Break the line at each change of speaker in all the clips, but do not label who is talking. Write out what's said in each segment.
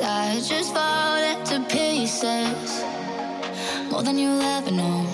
I just fall into pieces more than you'll ever know.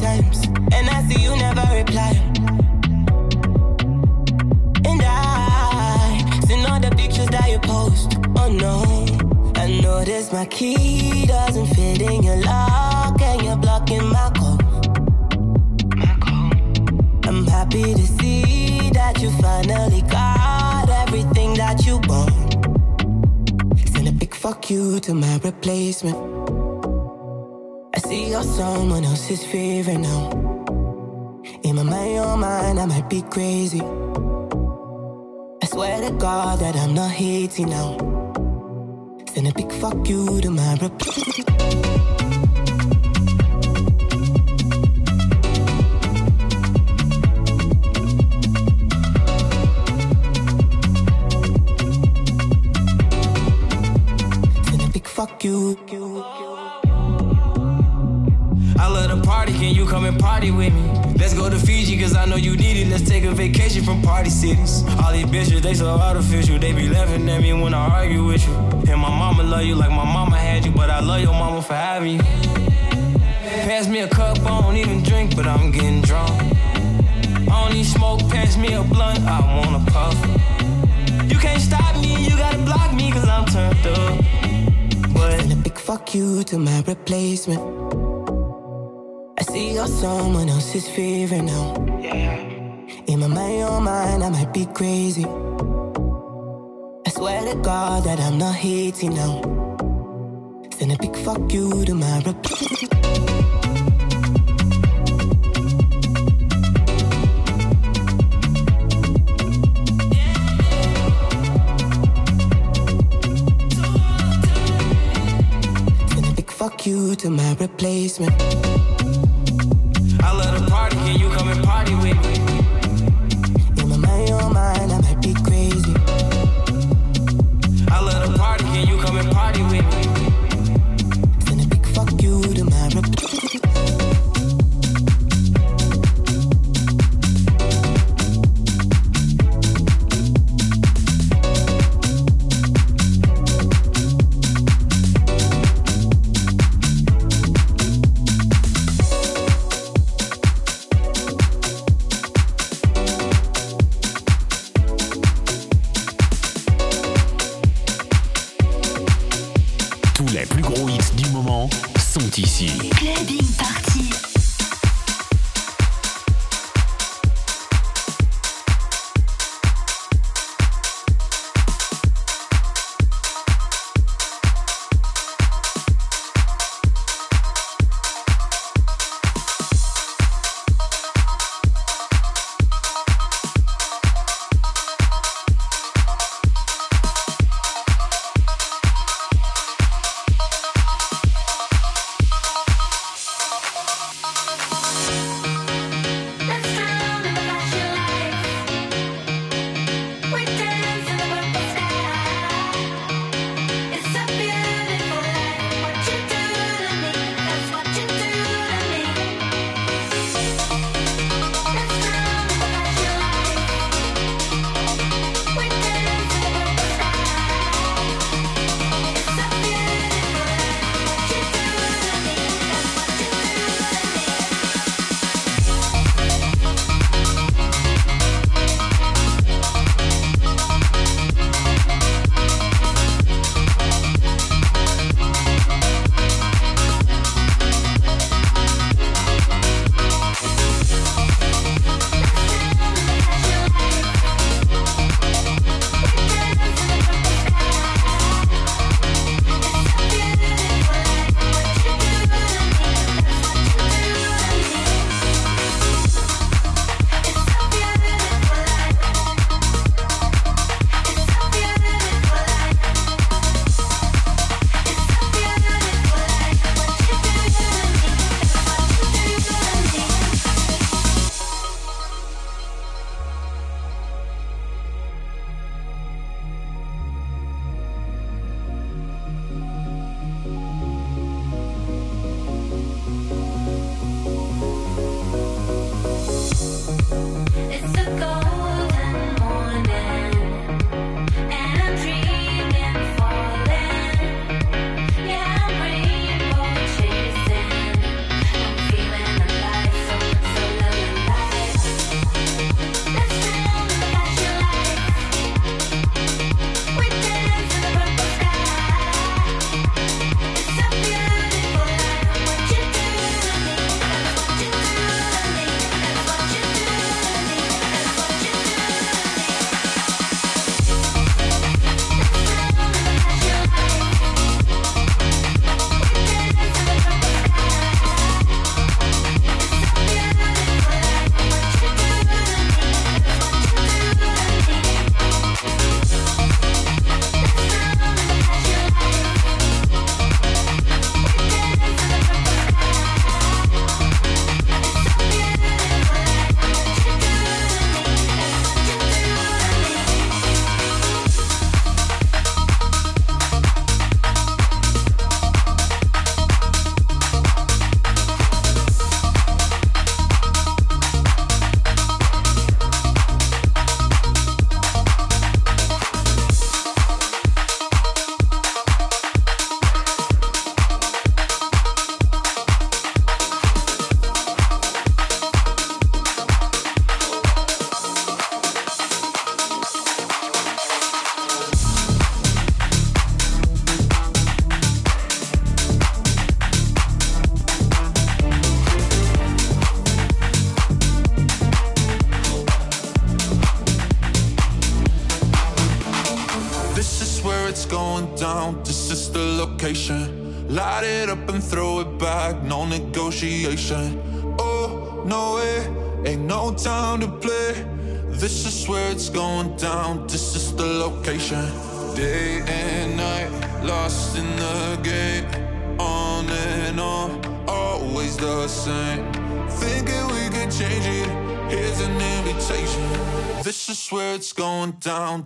times, and I see you never reply. And I see all the pictures that you post. Oh no, I notice my key doesn't fit in your lock, and you're blocking my call. My call. I'm happy to see that you finally got
everything
that you want. Send
a big
fuck you to my replacement. See you're someone else's favorite now. In my mind, your mind, I might be crazy. I swear to God that I'm not hating now. Send a big fuck you to my reply. fuck you.
come and party with me.
Let's go to Fiji, cause I
know you
need it. Let's take a vacation from party cities. All these bitches, they so artificial. They be laughing at me when I argue with you. And
my mama love you like my mama had you, but I love your
mama for having you. Pass me a cup, I don't even drink, but I'm getting drunk. I don't need smoke, pass me a blunt, I wanna puff. You can't stop me, you gotta block me, cause I'm turned up. But. And a big fuck you
to my replacement. See you're someone else's favorite now. In my mind, your mind, I might be crazy. I swear to God that I'm not hating now. Send a
big fuck
you to my replacement.
fuck you to my replacement.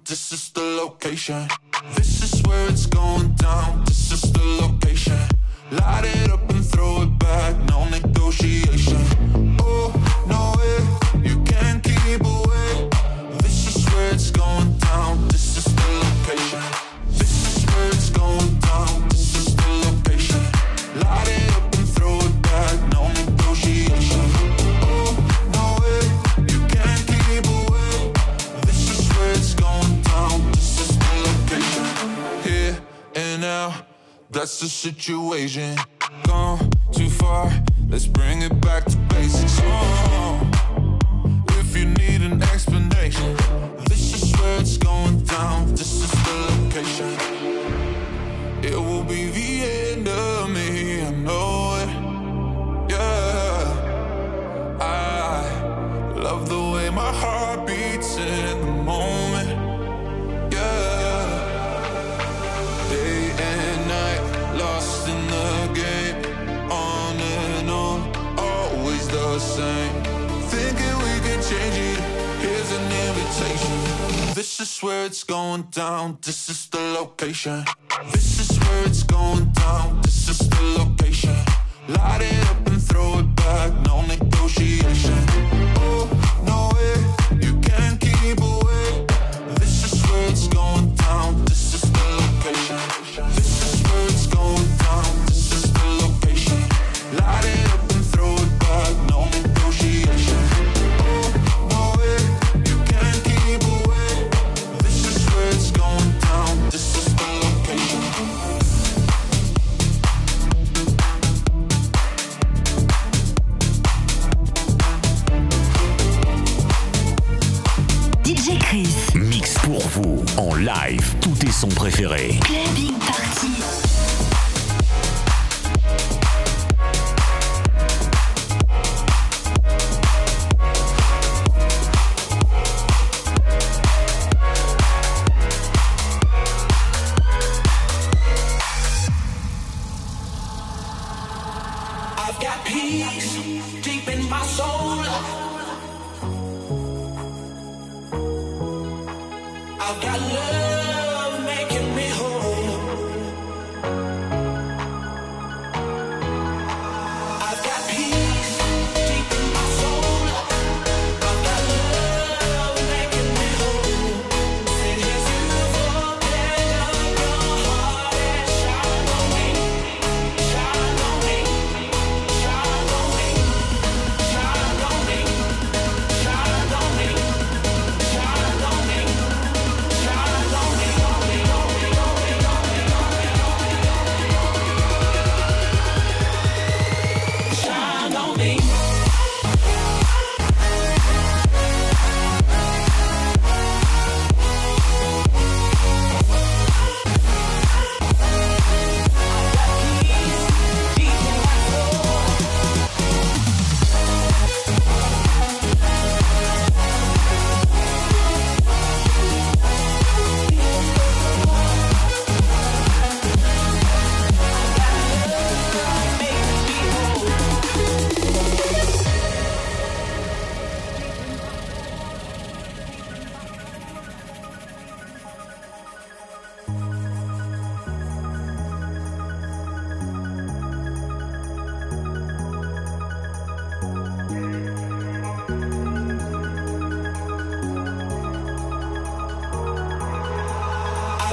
This is the location. Situation. The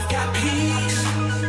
got peace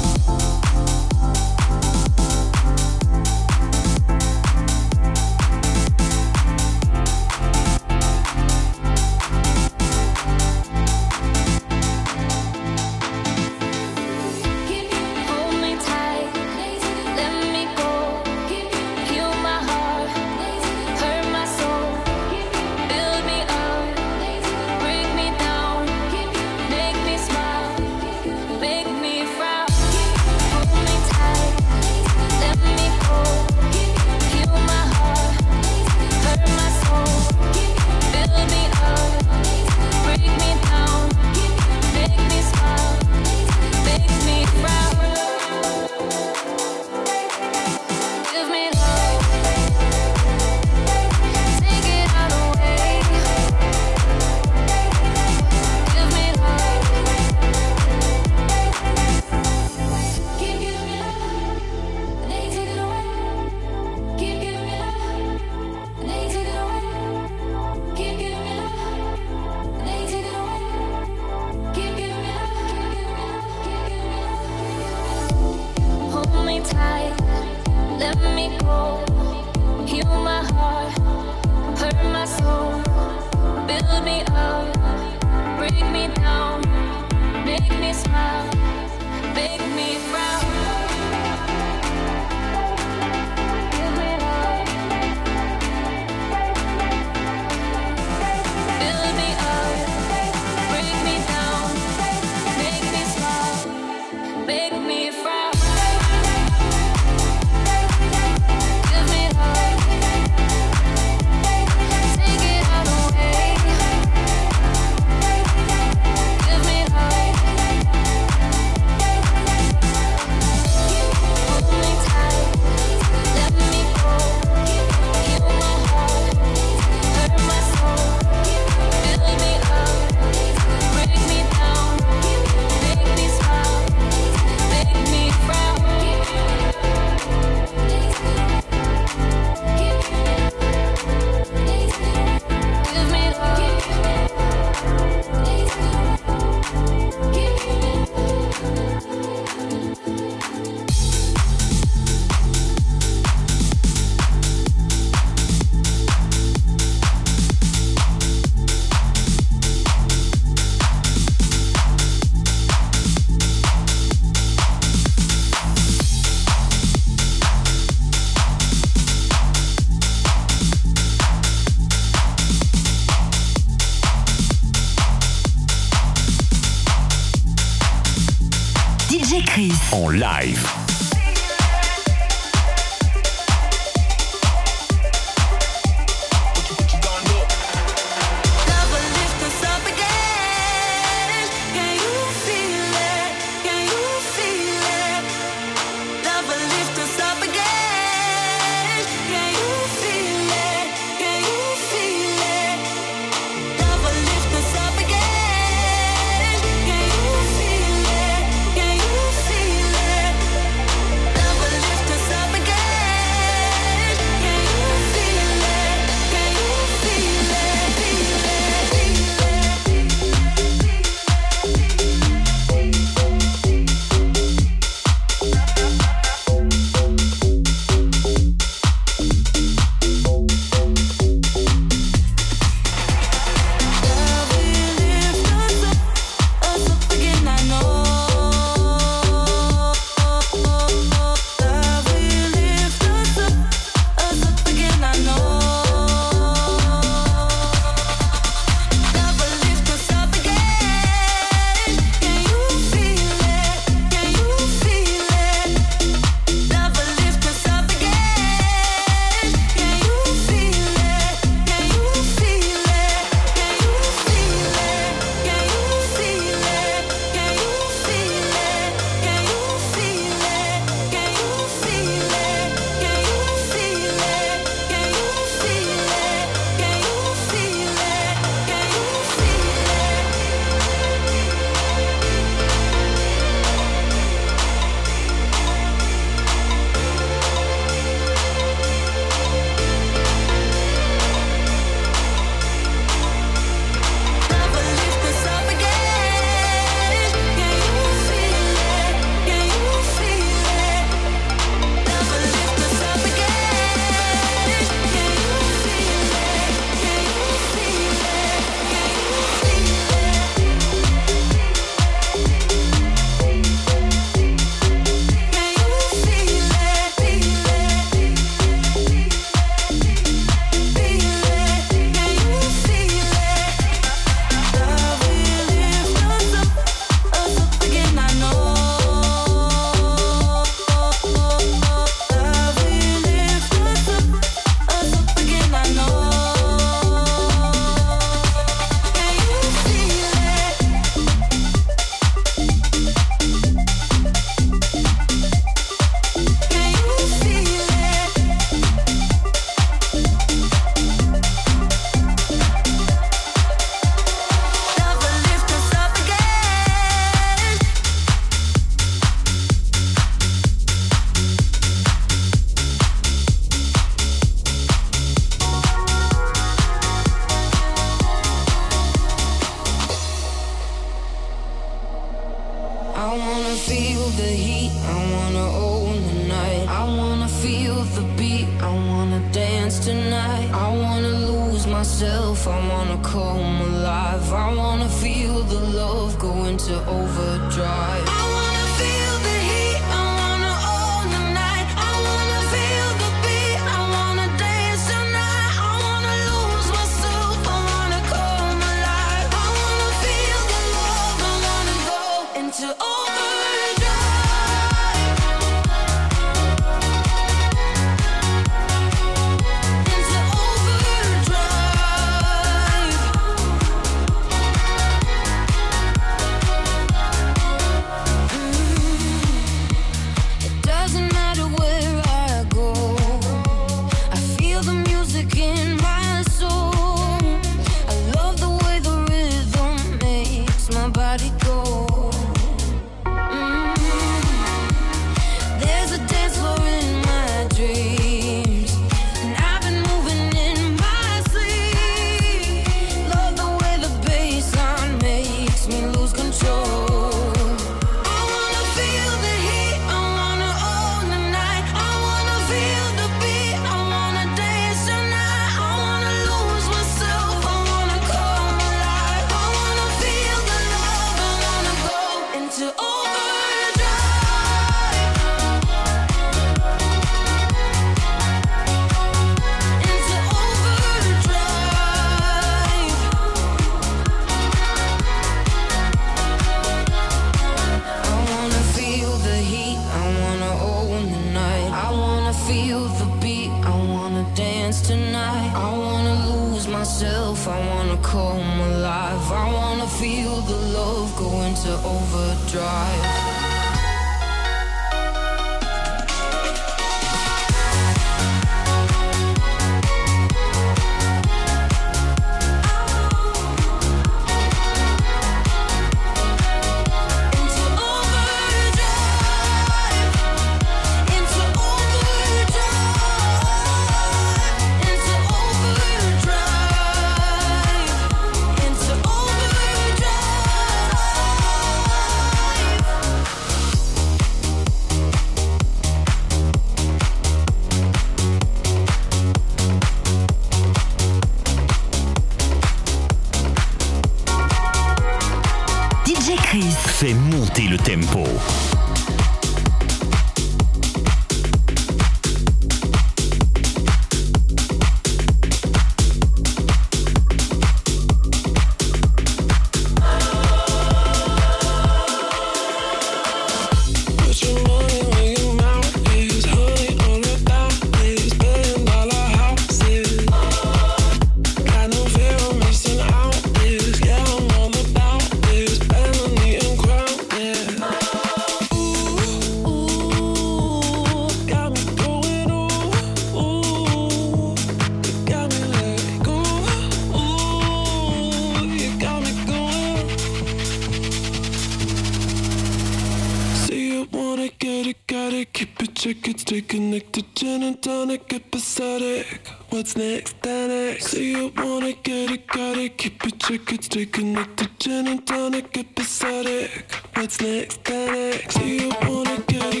wanna get it, gotta keep it checkered, stay connected, gin and tonic, episodic. What's next, tonic? So you wanna get it, gotta keep it checkered, stay connected, gin and tonic, episodic. What's next, tonic? So you wanna get it.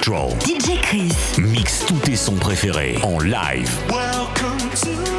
DJ Chris.
Mixe tous tes sons préférés en live.
Welcome to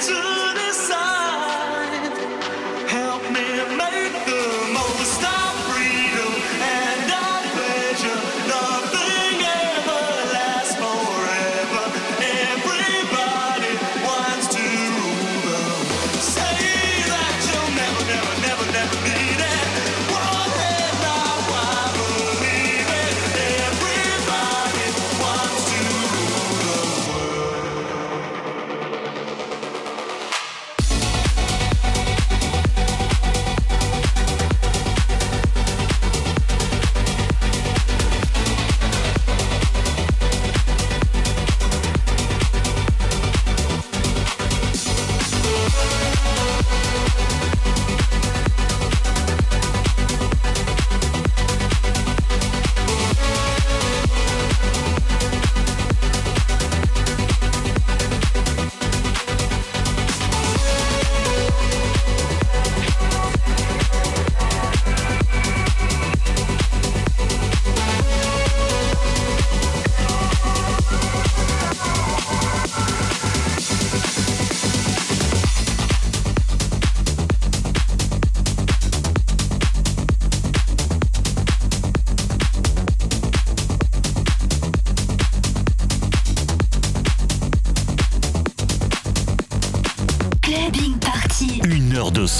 to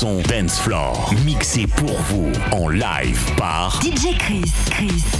son dance floor, mixé pour vous en live par
DJ Chris. Chris.